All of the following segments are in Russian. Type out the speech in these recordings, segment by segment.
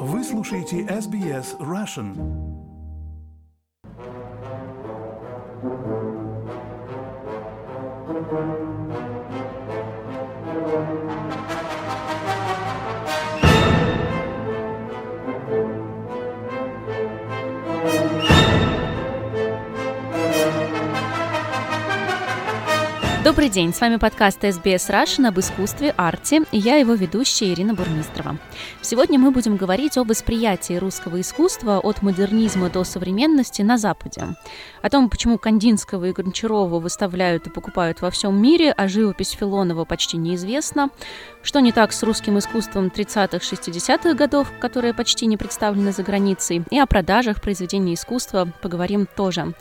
Вы слушаете SBS Russian. Добрый день, с вами подкаст SBS Russian об искусстве, арте, и я его ведущая Ирина Бурмистрова. Сегодня мы будем говорить об восприятии русского искусства от модернизма до современности на Западе, о том, почему Кандинского и Гончарова выставляют и покупают во всем мире, а живопись Филонова почти неизвестна, что не так с русским искусством 30-60-х годов, которое почти не представлено за границей, и о продажах произведений искусства поговорим тоже.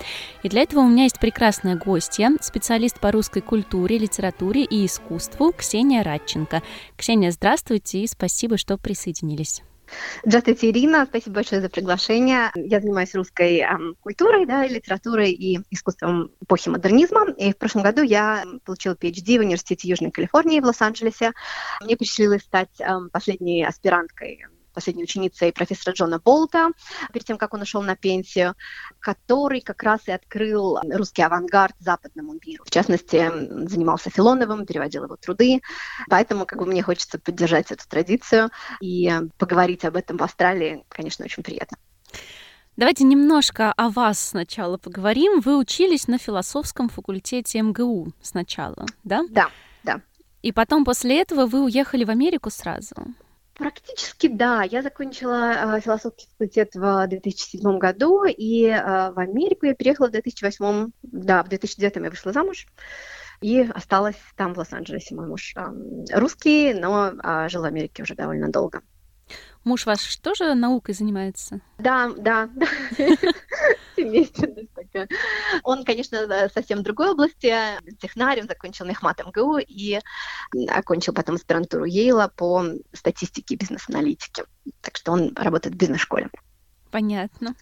И для этого у меня есть прекрасная гостья, специалист по русской культуре, литературе и искусству Ксения Радченко. Ксения, здравствуйте и спасибо, что присоединились. Здравствуйте, Ирина. Спасибо большое за приглашение. Я занимаюсь русской эм, культурой, да, литературой и искусством эпохи модернизма. И в прошлом году я получила PhD в Университете Южной Калифорнии в Лос-Анджелесе. Мне посчастливилось стать эм, последней аспиранткой последней ученицей профессора Джона Болта, перед тем, как он ушел на пенсию, который как раз и открыл русский авангард западному миру. В частности, занимался Филоновым, переводил его труды. Поэтому как бы мне хочется поддержать эту традицию и поговорить об этом в Австралии, конечно, очень приятно. Давайте немножко о вас сначала поговорим. Вы учились на философском факультете МГУ сначала, да? Да, да. И потом после этого вы уехали в Америку сразу. Практически да. Я закончила э, философский факультет в 2007 году, и э, в Америку я переехала в 2008. Да, в 2009 я вышла замуж и осталась там, в Лос-Анджелесе. Мой муж э, русский, но э, жил в Америке уже довольно долго. Муж ваш тоже наукой занимается? Да, да, да. Семейственность такая. Он, конечно, совсем в другой области. Технарь, он закончил мехмат МГУ и окончил потом аспирантуру Ейла по статистике и бизнес-аналитике. Так что он работает в бизнес-школе. Понятно.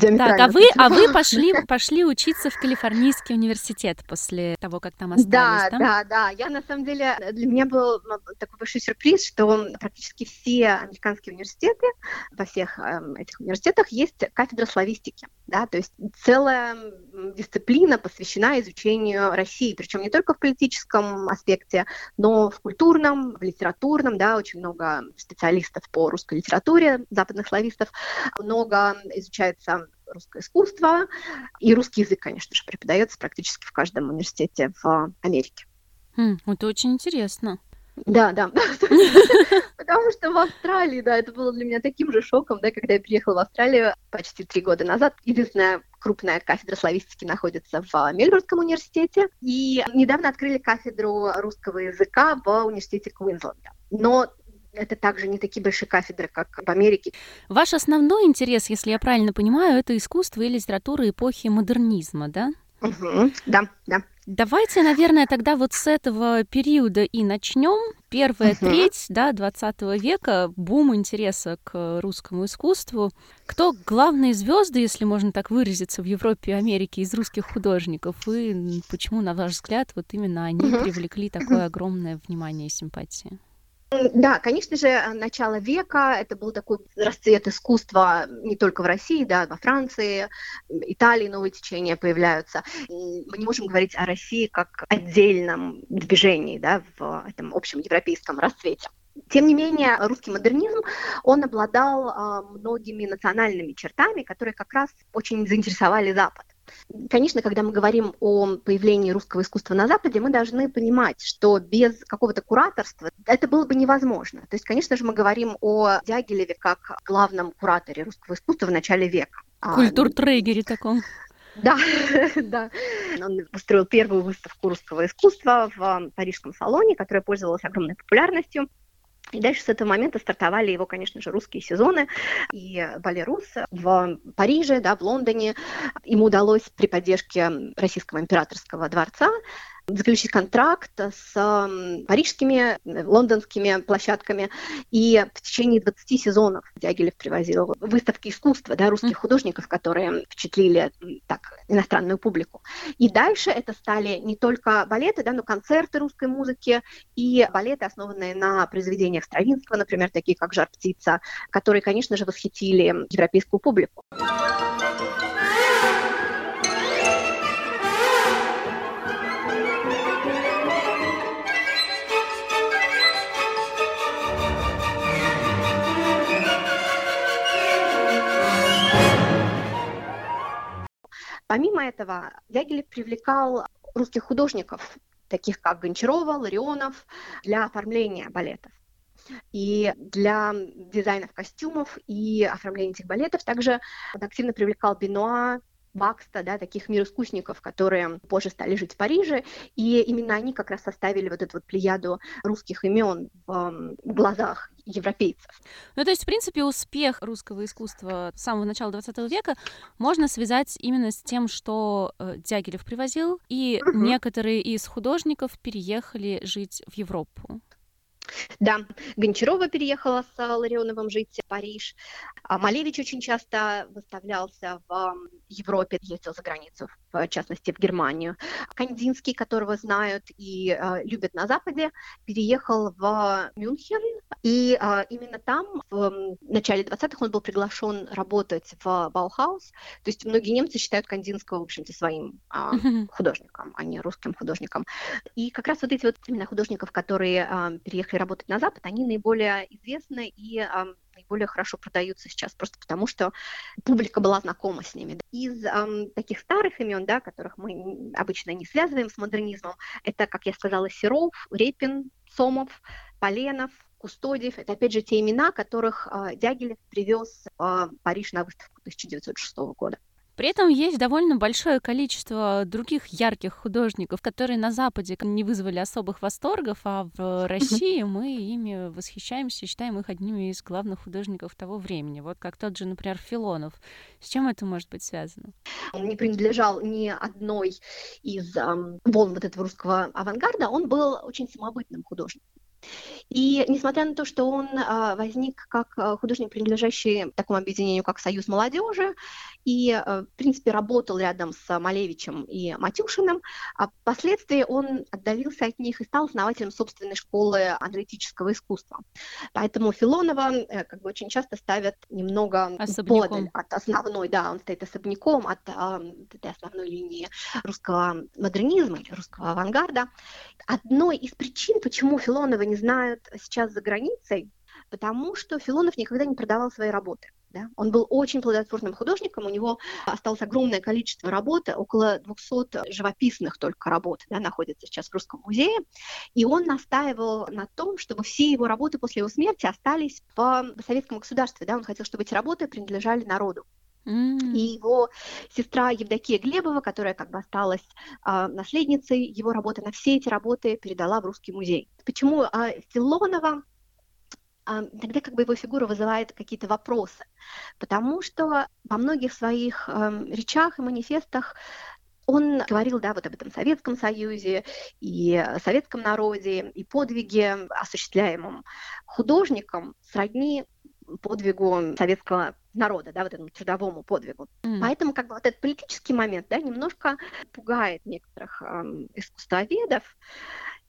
Так, а вы, а вы пошли, пошли учиться в Калифорнийский университет после того, как там остались, да? Да, да, да. Я, на самом деле, для меня был такой большой сюрприз, что практически все американские университеты, во всех э, этих университетах есть кафедра славистики, да, то есть целая дисциплина посвящена изучению России, причем не только в политическом аспекте, но в культурном, в литературном, да, очень много специалистов по русской литературе, западных славистов, много изучается русское искусство, и русский язык, конечно же, преподается практически в каждом университете в Америке. Хм, это очень интересно. Да, да. Потому что в Австралии, да, это было для меня таким же шоком, да, когда я приехала в Австралию почти три года назад. Единственная крупная кафедра славистики находится в Мельбурнском университете. И недавно открыли кафедру русского языка в университете Квинсленда. Но это также не такие большие кафедры, как в Америке. Ваш основной интерес, если я правильно понимаю, это искусство и литература эпохи модернизма, да? Угу, да, да. Давайте, наверное, тогда вот с этого периода и начнем. Первая угу. треть да, 20 века, бум интереса к русскому искусству. Кто главные звезды, если можно так выразиться, в Европе и Америке из русских художников? И почему, на ваш взгляд, вот именно они угу. привлекли такое огромное внимание и симпатии? Да, конечно же, начало века, это был такой расцвет искусства не только в России, да, во Франции, Италии новые течения появляются. Мы не можем говорить о России как отдельном движении, да, в этом общем европейском расцвете. Тем не менее, русский модернизм, он обладал э, многими национальными чертами, которые как раз очень заинтересовали Запад. Конечно, когда мы говорим о появлении русского искусства на Западе, мы должны понимать, что без какого-то кураторства это было бы невозможно. То есть, конечно же, мы говорим о Дягилеве как главном кураторе русского искусства в начале века. А, Культуртрегере таком. Да, да. Он устроил первую выставку русского искусства в Парижском салоне, которая пользовалась огромной популярностью. И дальше с этого момента стартовали его, конечно же, русские сезоны. И Балерус в Париже, да, в Лондоне. Ему удалось при поддержке Российского императорского дворца заключить контракт с парижскими, лондонскими площадками, и в течение 20 сезонов Дягилев привозил выставки искусства да, русских художников, которые впечатлили так иностранную публику. И дальше это стали не только балеты, да, но концерты русской музыки и балеты, основанные на произведениях Стравинского, например, такие как «Жар-птица», которые, конечно же, восхитили европейскую публику. Помимо этого, Дягилев привлекал русских художников, таких как Гончарова, Ларионов, для оформления балетов. И для дизайнов костюмов и оформления этих балетов также он активно привлекал Бенуа, Бакста, да, таких мироискусников, которые позже стали жить в Париже, и именно они как раз составили вот эту вот плеяду русских имен в глазах европейцев. Ну, то есть, в принципе, успех русского искусства с самого начала 20 века можно связать именно с тем, что э, Дягилев привозил, и угу. некоторые из художников переехали жить в Европу. Да, Гончарова переехала с Ларионовым жить в Париж. А Малевич очень часто выставлялся в Европе, ездил за границу, в частности в Германию. Кандинский, которого знают и э, любят на Западе, переехал в Мюнхен, и э, именно там в начале 20-х он был приглашен работать в Баухаус. То есть многие немцы считают Кандинского, в общем-то, своим э, художником, а не русским художником. И как раз вот эти вот именно художников, которые э, переехали работать на Запад, они наиболее известны и э, наиболее хорошо продаются сейчас, просто потому что публика была знакома с ними. Из э, таких старых имен, да, которых мы обычно не связываем с модернизмом, это, как я сказала, Серов, Репин, Сомов, Поленов, Кустодиев. Это, опять же, те имена, которых э, Дягилев привез в Париж на выставку 1906 года. При этом есть довольно большое количество других ярких художников, которые на Западе не вызвали особых восторгов, а в России мы ими восхищаемся, считаем их одними из главных художников того времени. Вот как тот же, например, Филонов. С чем это может быть связано? Он не принадлежал ни одной из эм, волн вот этого русского авангарда, он был очень самобытным художником. И несмотря на то, что он а, возник как а, художник, принадлежащий такому объединению, как Союз молодежи, и, а, в принципе, работал рядом с Малевичем и Матюшиным, впоследствии он отдалился от них и стал основателем собственной школы аналитического искусства. Поэтому Филонова э, как бы очень часто ставят немного подаль от основной, да, он стоит особняком от этой основной линии русского модернизма или русского авангарда. Одной из причин, почему Филонова не знают сейчас за границей, потому что Филонов никогда не продавал свои работы. Да? Он был очень плодотворным художником, у него осталось огромное количество работы, около 200 живописных только работ да, находится сейчас в Русском музее, и он настаивал на том, чтобы все его работы после его смерти остались в советском государстве, да? он хотел, чтобы эти работы принадлежали народу. И его сестра Евдокия Глебова, которая как бы осталась а, наследницей его работы, на все эти работы передала в Русский музей. Почему а, Филонова а, тогда как бы его фигура вызывает какие-то вопросы, потому что во многих своих э, речах и манифестах он говорил, да, вот об этом Советском Союзе и советском народе, и подвиге, осуществляемом художником, сродни подвигу советского народа, да, вот этому трудовому подвигу. Mm. Поэтому как бы вот этот политический момент, да, немножко пугает некоторых э, искусствоведов.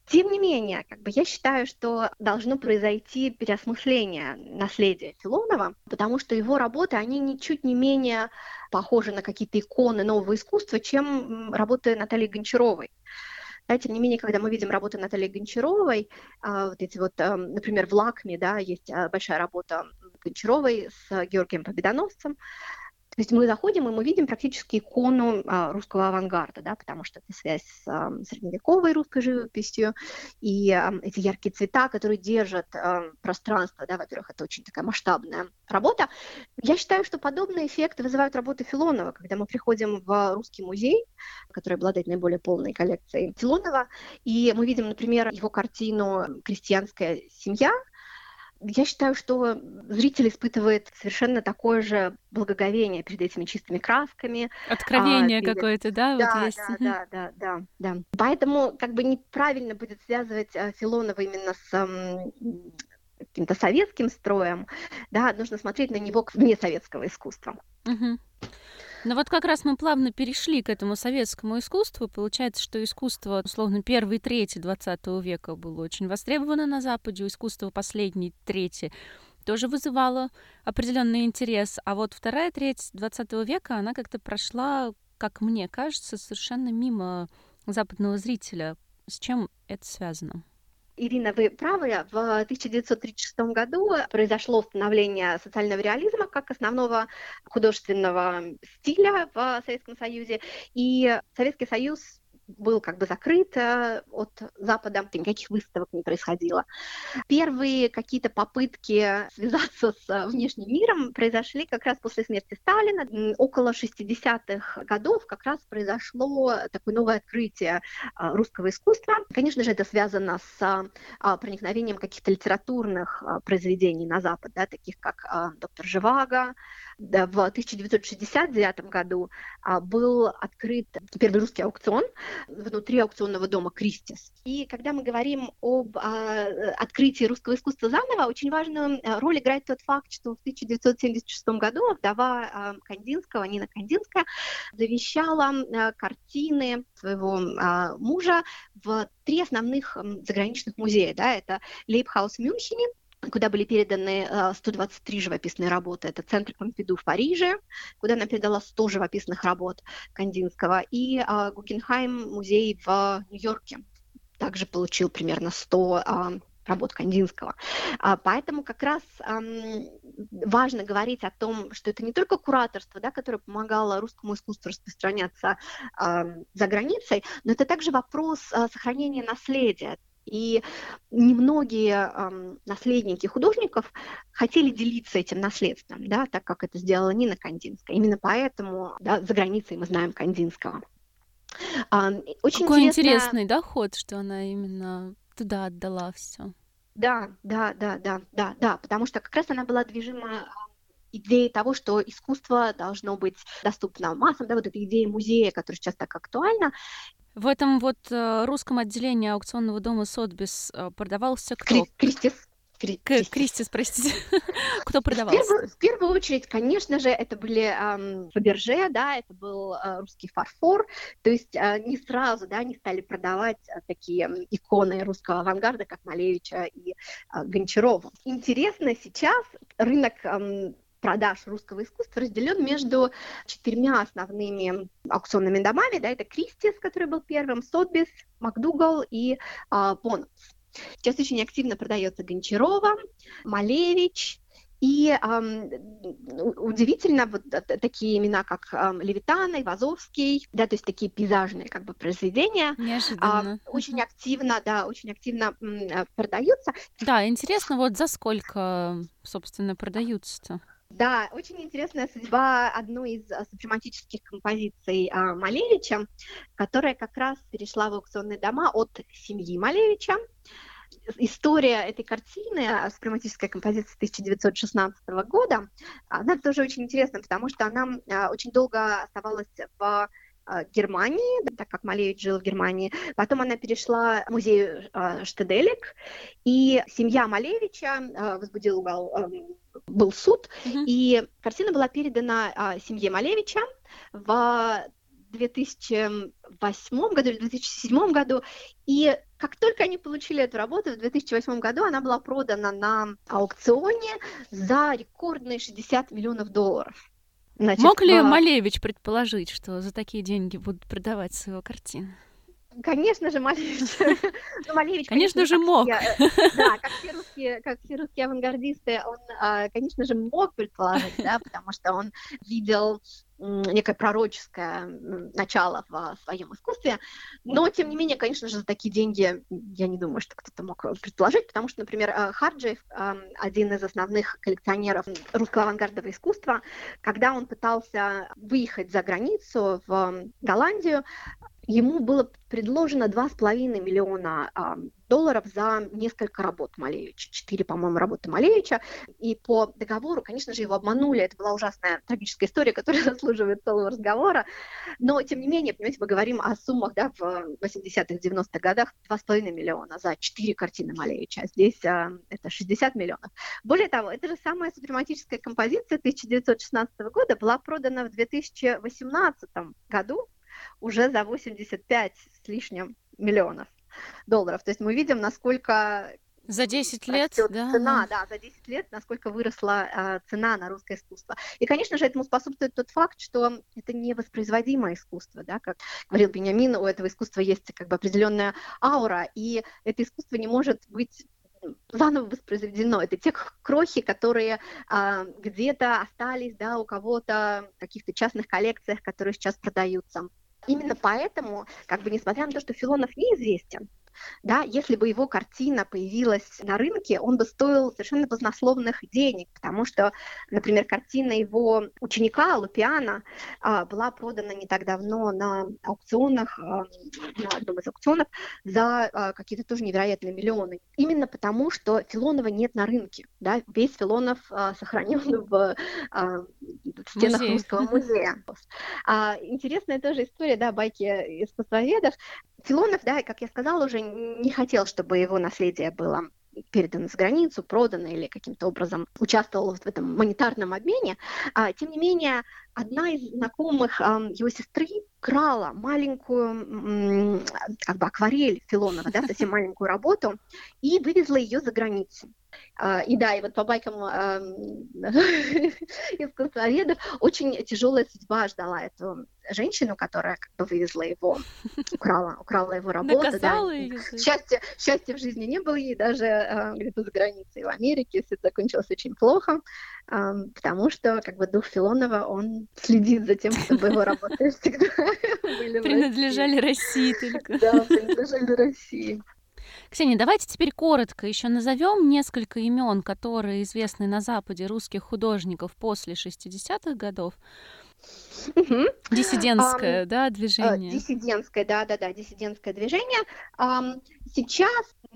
Тем не менее, как бы я считаю, что должно произойти переосмысление наследия Филонова, потому что его работы, они ничуть не менее похожи на какие-то иконы нового искусства, чем работы Натальи Гончаровой. Да, тем не менее, когда мы видим работы Натальи Гончаровой, а, вот эти вот, например, в Лакме, да, есть а, большая работа Гончаровой с Георгием Победоносцем, то есть мы заходим, и мы видим практически икону а, русского авангарда, да, потому что это связь с а, средневековой русской живописью, и а, эти яркие цвета, которые держат а, пространство, да, во-первых, это очень такая масштабная работа. Я считаю, что подобные эффекты вызывают работы Филонова, когда мы приходим в русский музей, который обладает наиболее полной коллекцией Филонова, и мы видим, например, его картину «Крестьянская семья», я считаю, что зритель испытывает совершенно такое же благоговение перед этими чистыми красками. Откровение а, перед... какое-то, да, да, вот есть. Да, да, да, да, да. Поэтому как бы неправильно будет связывать а, Филонова именно с каким-то советским строем, да, нужно смотреть на него вне советского искусства. Угу. Ну вот как раз мы плавно перешли к этому советскому искусству. Получается, что искусство, условно, первой трети 20 века было очень востребовано на Западе, искусство последней трети тоже вызывало определенный интерес. А вот вторая треть 20 века, она как-то прошла, как мне кажется, совершенно мимо западного зрителя. С чем это связано? Ирина, вы правы. В 1936 году произошло становление социального реализма как основного художественного стиля в Советском Союзе. И Советский Союз был как бы закрыт э, от Запада, никаких выставок не происходило. Первые какие-то попытки связаться с э, внешним миром произошли как раз после смерти Сталина. Около 60-х годов как раз произошло такое новое открытие э, русского искусства. Конечно же, это связано с проникновением каких-то литературных произведений на Запад, да, таких как «Доктор Живаго», в 1969 году а, был открыт первый русский аукцион внутри аукционного дома «Кристис». И когда мы говорим об а, открытии русского искусства заново, очень важную а, роль играет тот факт, что в 1976 году вдова Кандинского, Нина Кандинская, завещала картины своего мужа в три основных заграничных музея. Да, это Лейбхаус в Мюнхене, куда были переданы 123 э, живописные работы. Это Центр Помпиду в Париже, куда она передала 100 живописных работ Кандинского, и а, Гугенхайм музей в Нью-Йорке также получил примерно 100 а, работ Кандинского. А, поэтому как раз важно говорить о том, что это не только кураторство, да, которое помогало русскому искусству распространяться за границей, но это также вопрос сохранения наследия. И немногие э, наследники художников хотели делиться этим наследством, да, так как это сделала Нина Кандинская. Именно поэтому да, за границей мы знаем Кандинского. А, очень Какой интересно... интересный доход, что она именно туда отдала все. Да, да, да, да, да, да, потому что как раз она была движима идеей того, что искусство должно быть доступно массам, да, вот эта идея музея, которая сейчас так актуальна, в этом вот э, русском отделении аукционного дома Сотбис э, продавался кто? Кристис. Кристис. Кристис, простите. Кто продавался? В первую, в первую очередь, конечно же, это были эм, Фаберже, да, это был э, русский фарфор, то есть э, не сразу, да, они стали продавать э, такие иконы русского авангарда, как Малевича и э, Гончарова. Интересно, сейчас рынок э, продаж русского искусства разделен между четырьмя основными аукционными домами. Да, это Кристис, который был первым, Сотбис, Макдугал и а, Понус. Сейчас очень активно продается Гончарова, Малевич, и эм, удивительно, вот такие имена, как эм, Левитана, Ивазовский, да, то есть такие пейзажные как бы произведения, Неожиданно. Э, очень активно, да, очень активно э, продаются. Да, интересно, вот за сколько, собственно, продаются-то? Да, очень интересная судьба одной из а, супрематических композиций а, Малевича, которая как раз перешла в аукционные дома от семьи Малевича. История этой картины, а, супрематическая композиция 1916 года, она тоже очень интересна, потому что она а, очень долго оставалась в Германии, так как Малевич жил в Германии. Потом она перешла в музей э, Штеделек, и семья Малевича э, возбудила э, был суд, mm-hmm. и картина была передана э, семье Малевича в 2008 году или 2007 году, и как только они получили эту работу, в 2008 году она была продана на аукционе за рекордные 60 миллионов долларов. Значит, Мог ли в... Малевич предположить, что за такие деньги будут продавать свою картину? Конечно же, Малевич. ну, Малевич конечно, конечно же, мог. Все, да, как все, русские, как все русские авангардисты, он, а, конечно же, мог предположить, да, потому что он видел некое пророческое начало в своем искусстве. Но, тем не менее, конечно же, за такие деньги я не думаю, что кто-то мог предположить, потому что, например, э, Харджиев, один из основных коллекционеров русского авангардного искусства, когда он пытался выехать за границу в Голландию, ему было предложено 2,5 миллиона а, долларов за несколько работ Малевича, четыре, по-моему, работы Малевича, и по договору, конечно же, его обманули, это была ужасная трагическая история, которая заслуживает целого разговора, но, тем не менее, понимаете, мы говорим о суммах, да, в 80-х, 90-х годах. 2,5 миллиона за четыре картины Малевича, а здесь а, это 60 миллионов. Более того, это же самая супрематическая композиция 1916 года. Была продана в 2018 году уже за 85 с лишним миллионов долларов. То есть мы видим, насколько за 10 лет, да? Цена, да, за 10 лет, насколько выросла э, цена на русское искусство. И, конечно же, этому способствует тот факт, что это невоспроизводимое искусство, да, как говорил Бениамин, у этого искусства есть как бы определенная аура, и это искусство не может быть заново воспроизведено. Это те крохи, которые а, где-то остались, да, у кого-то в каких-то частных коллекциях, которые сейчас продаются. Именно поэтому, как бы несмотря на то, что Филонов неизвестен, да, если бы его картина появилась на рынке, он бы стоил совершенно баснословных денег, потому что, например, картина его ученика Лупиана а, была продана не так давно на аукционах, а, на одном из аукционов за а, какие-то тоже невероятные миллионы. Именно потому, что Филонова нет на рынке. Да? Весь Филонов сохранен в, в стенах Музей. Русского музея. А, интересная тоже история, да, байки искусствоведов. Филонов, да, как я сказала уже, не хотел, чтобы его наследие было передано за границу, продано или каким-то образом участвовал в этом монетарном обмене. А, тем не менее, одна из знакомых а, его сестры крала маленькую как бы акварель Филонова, да, совсем маленькую работу, и вывезла ее за границу. А, и да, и вот по байкам искусствоведов очень тяжелая судьба ждала эту женщину, которая как бы вывезла его, украла, украла его работу. Наказала да. ее. Счастья, счастья в жизни не было ей даже э, где-то за границей в Америке. Все закончилось очень плохо, э, потому что как бы дух Филонова, он следит за тем, чтобы его работы всегда были Принадлежали России только. Да, принадлежали России. Ксения, давайте теперь коротко еще назовем несколько имен, которые известны на Западе русских художников после 60-х годов. Угу. Диссидентское, um, да, движение. Диссидентское, да, да, да, диссидентское движение. Um, сейчас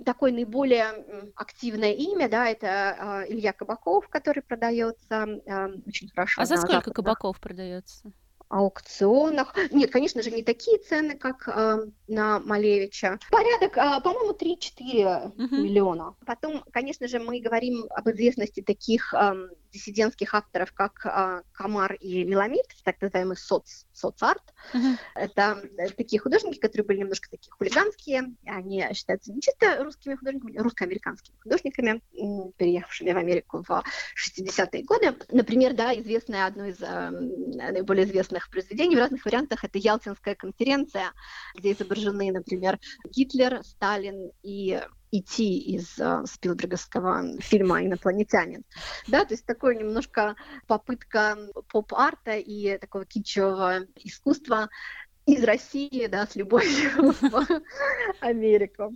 такое наиболее активное имя, да, это uh, Илья Кабаков, который продается uh, очень хорошо. А за сколько западных. Кабаков продается? аукционах. Нет, конечно же, не такие цены, как э, на Малевича. Порядок, э, по-моему, 3-4 uh-huh. миллиона. Потом, конечно же, мы говорим об известности таких э, диссидентских авторов, как э, Камар и Меламид, так называемый соц, соцарт. Uh-huh. Это э, такие художники, которые были немножко такие хулиганские. Они считаются не чисто русскими художниками, русско-американскими художниками, переехавшими в Америку в 60-е годы. Например, да, известное одно из э, наиболее известных произведений в разных вариантах это Ялтинская конференция, где изображены, например, Гитлер, Сталин и идти из uh, Спилберговского фильма «Инопланетянин». Да, то есть такое немножко попытка поп-арта и такого китчевого искусства из России, да, с любовью в Америку.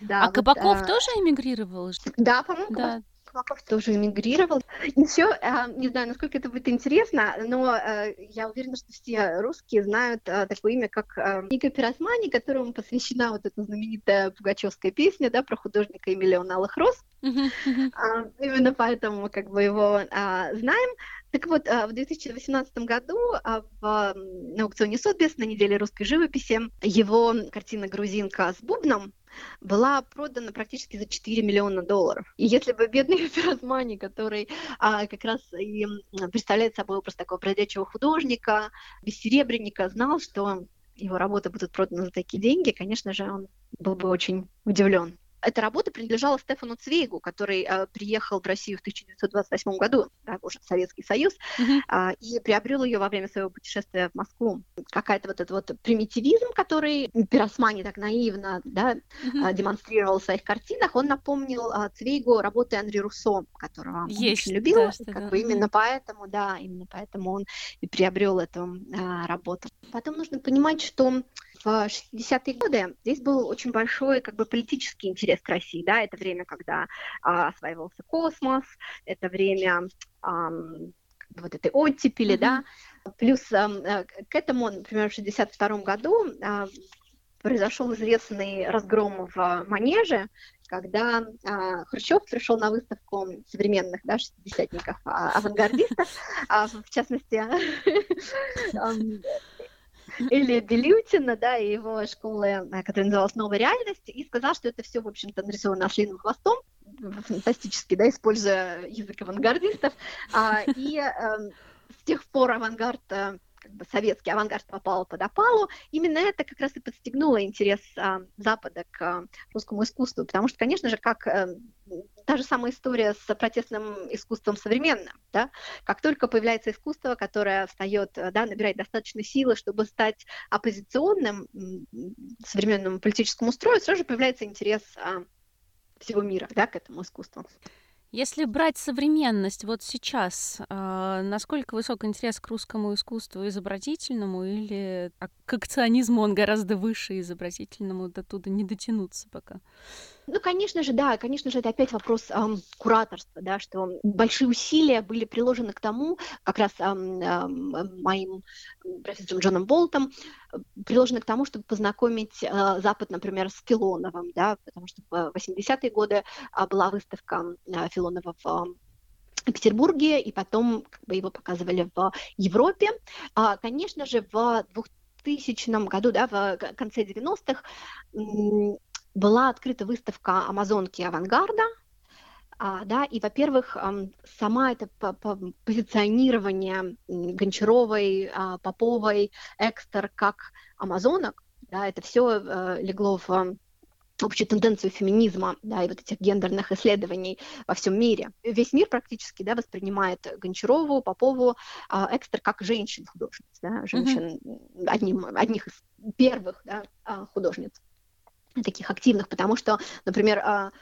Да, а вот, Кабаков а... тоже эмигрировал? Да, по-моему, да. Кулаков тоже эмигрировал. Еще, а, не знаю, насколько это будет интересно, но э, я уверена, что все русские знают э, такое имя, как э, Ника Пиросмани, которому посвящена вот эта знаменитая пугачевская песня, да, про художника и миллион алых роз. А, именно поэтому как бы его а, знаем. Так вот, в 2018 году в, на аукционе Сотбис на неделе русской живописи его картина «Грузинка с бубном» была продана практически за 4 миллиона долларов. И если бы бедный Ферозмани, который а, как раз и представляет собой образ такого бродячего художника, бессеребренника, знал, что его работы будут проданы за такие деньги, конечно же, он был бы очень удивлен. Эта работа принадлежала Стефану Цвейгу, который э, приехал в Россию в 1928 году, да, уже в Советский Союз, mm-hmm. э, и приобрел ее во время своего путешествия в Москву. Какая-то вот этот вот примитивизм, который Пиросмани так наивно да, mm-hmm. э, демонстрировал в своих картинах, он напомнил э, Цвейгу работы Анри Руссо, которого он Есть, очень любил. Да, как да. бы именно поэтому, да, именно поэтому он и приобрел эту э, работу. Потом нужно понимать, что в 60-е годы здесь был очень большой как бы политический интерес к России, да, это время, когда а, осваивался космос, это время а, вот этой оттепели, mm-hmm. да, Плюс к этому, например, в 1962 году произошел известный разгром в Манеже, когда а, Хрущев пришел на выставку современных да, шестидесятников, а, авангардистов, а, в частности, Или Белютина, да, и его школы, которая называлась «Новая реальность», и сказал, что это все, в общем-то, нарисовано ослиным хвостом, фантастически, да, используя язык авангардистов, а, и э, с тех пор авангард э, как бы советский авангард попал под опалу, именно это как раз и подстегнуло интерес а, Запада к а, русскому искусству, потому что, конечно же, как а, та же самая история с протестным искусством современным, да, как только появляется искусство, которое встает, да, набирает достаточно силы, чтобы стать оппозиционным современному политическому строю, сразу же появляется интерес а, всего мира, да, к этому искусству. Если брать современность вот сейчас, э, насколько высок интерес к русскому искусству изобразительному или а, к акционизму он гораздо выше изобразительному, до туда не дотянуться пока? Ну, конечно же, да, конечно же, это опять вопрос эм, кураторства, да, что большие усилия были приложены к тому, как раз эм, эм, моим профессором Джоном Болтом, приложены к тому, чтобы познакомить э, Запад, например, с Филоновым, да, потому что в 80-е годы э, была выставка э, Филонова в Петербурге, и потом как бы, его показывали в Европе. А, конечно же, в 2000 году, да, в конце 90-х, была открыта выставка Амазонки авангарда, а, да, и, во-первых, сама это позиционирование Гончаровой, а, Поповой, Экстер как амазонок, да, это все э, легло в общую тенденцию феминизма, да, и вот этих гендерных исследований во всем мире. Весь мир практически, да, воспринимает Гончарову, Попову, а, Экстер как женщин-художниц, да, женщин, mm-hmm. одним, одних из первых, да, художниц таких активных, потому что, например, а,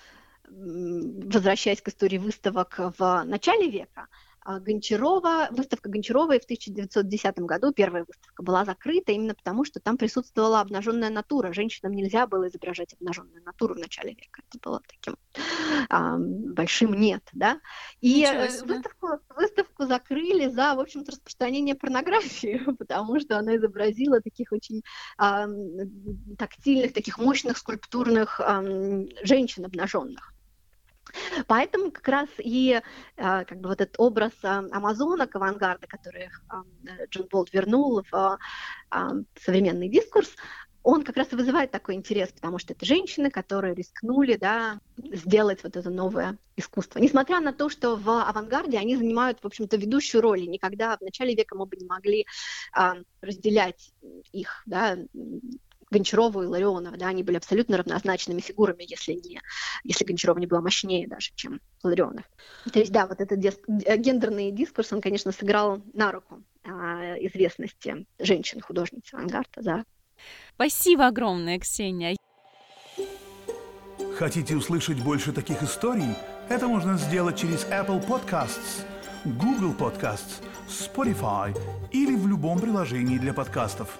возвращаясь к истории выставок в начале века, Гончарова, выставка Гончаровой в 1910 году, первая выставка, была закрыта именно потому, что там присутствовала обнаженная натура. Женщинам нельзя было изображать обнаженную натуру в начале века. Это было таким а, большим нет, да. И выставку, выставку закрыли за, в общем-то, распространение порнографии, потому что она изобразила таких очень а, тактильных, таких мощных скульптурных а, женщин обнаженных. Поэтому как раз и а, как бы вот этот образ а, амазонок авангарда, который а, Джон Болт вернул в современный дискурс, он как раз и вызывает такой интерес, потому что это женщины, которые рискнули да, сделать вот это новое искусство. Несмотря на то, что в авангарде они занимают, в общем-то, ведущую роль, и никогда в начале века мы бы не могли а, разделять их, да, Гончарова и Ларионова, да, они были абсолютно равнозначными фигурами, если не, если Гончарова не была мощнее даже, чем Ларионов. То есть, да, вот этот дис, гендерный дискурс, он, конечно, сыграл на руку а, известности женщин-художниц авангарда, да. Спасибо огромное, Ксения. Хотите услышать больше таких историй? Это можно сделать через Apple Podcasts, Google Podcasts, Spotify или в любом приложении для подкастов.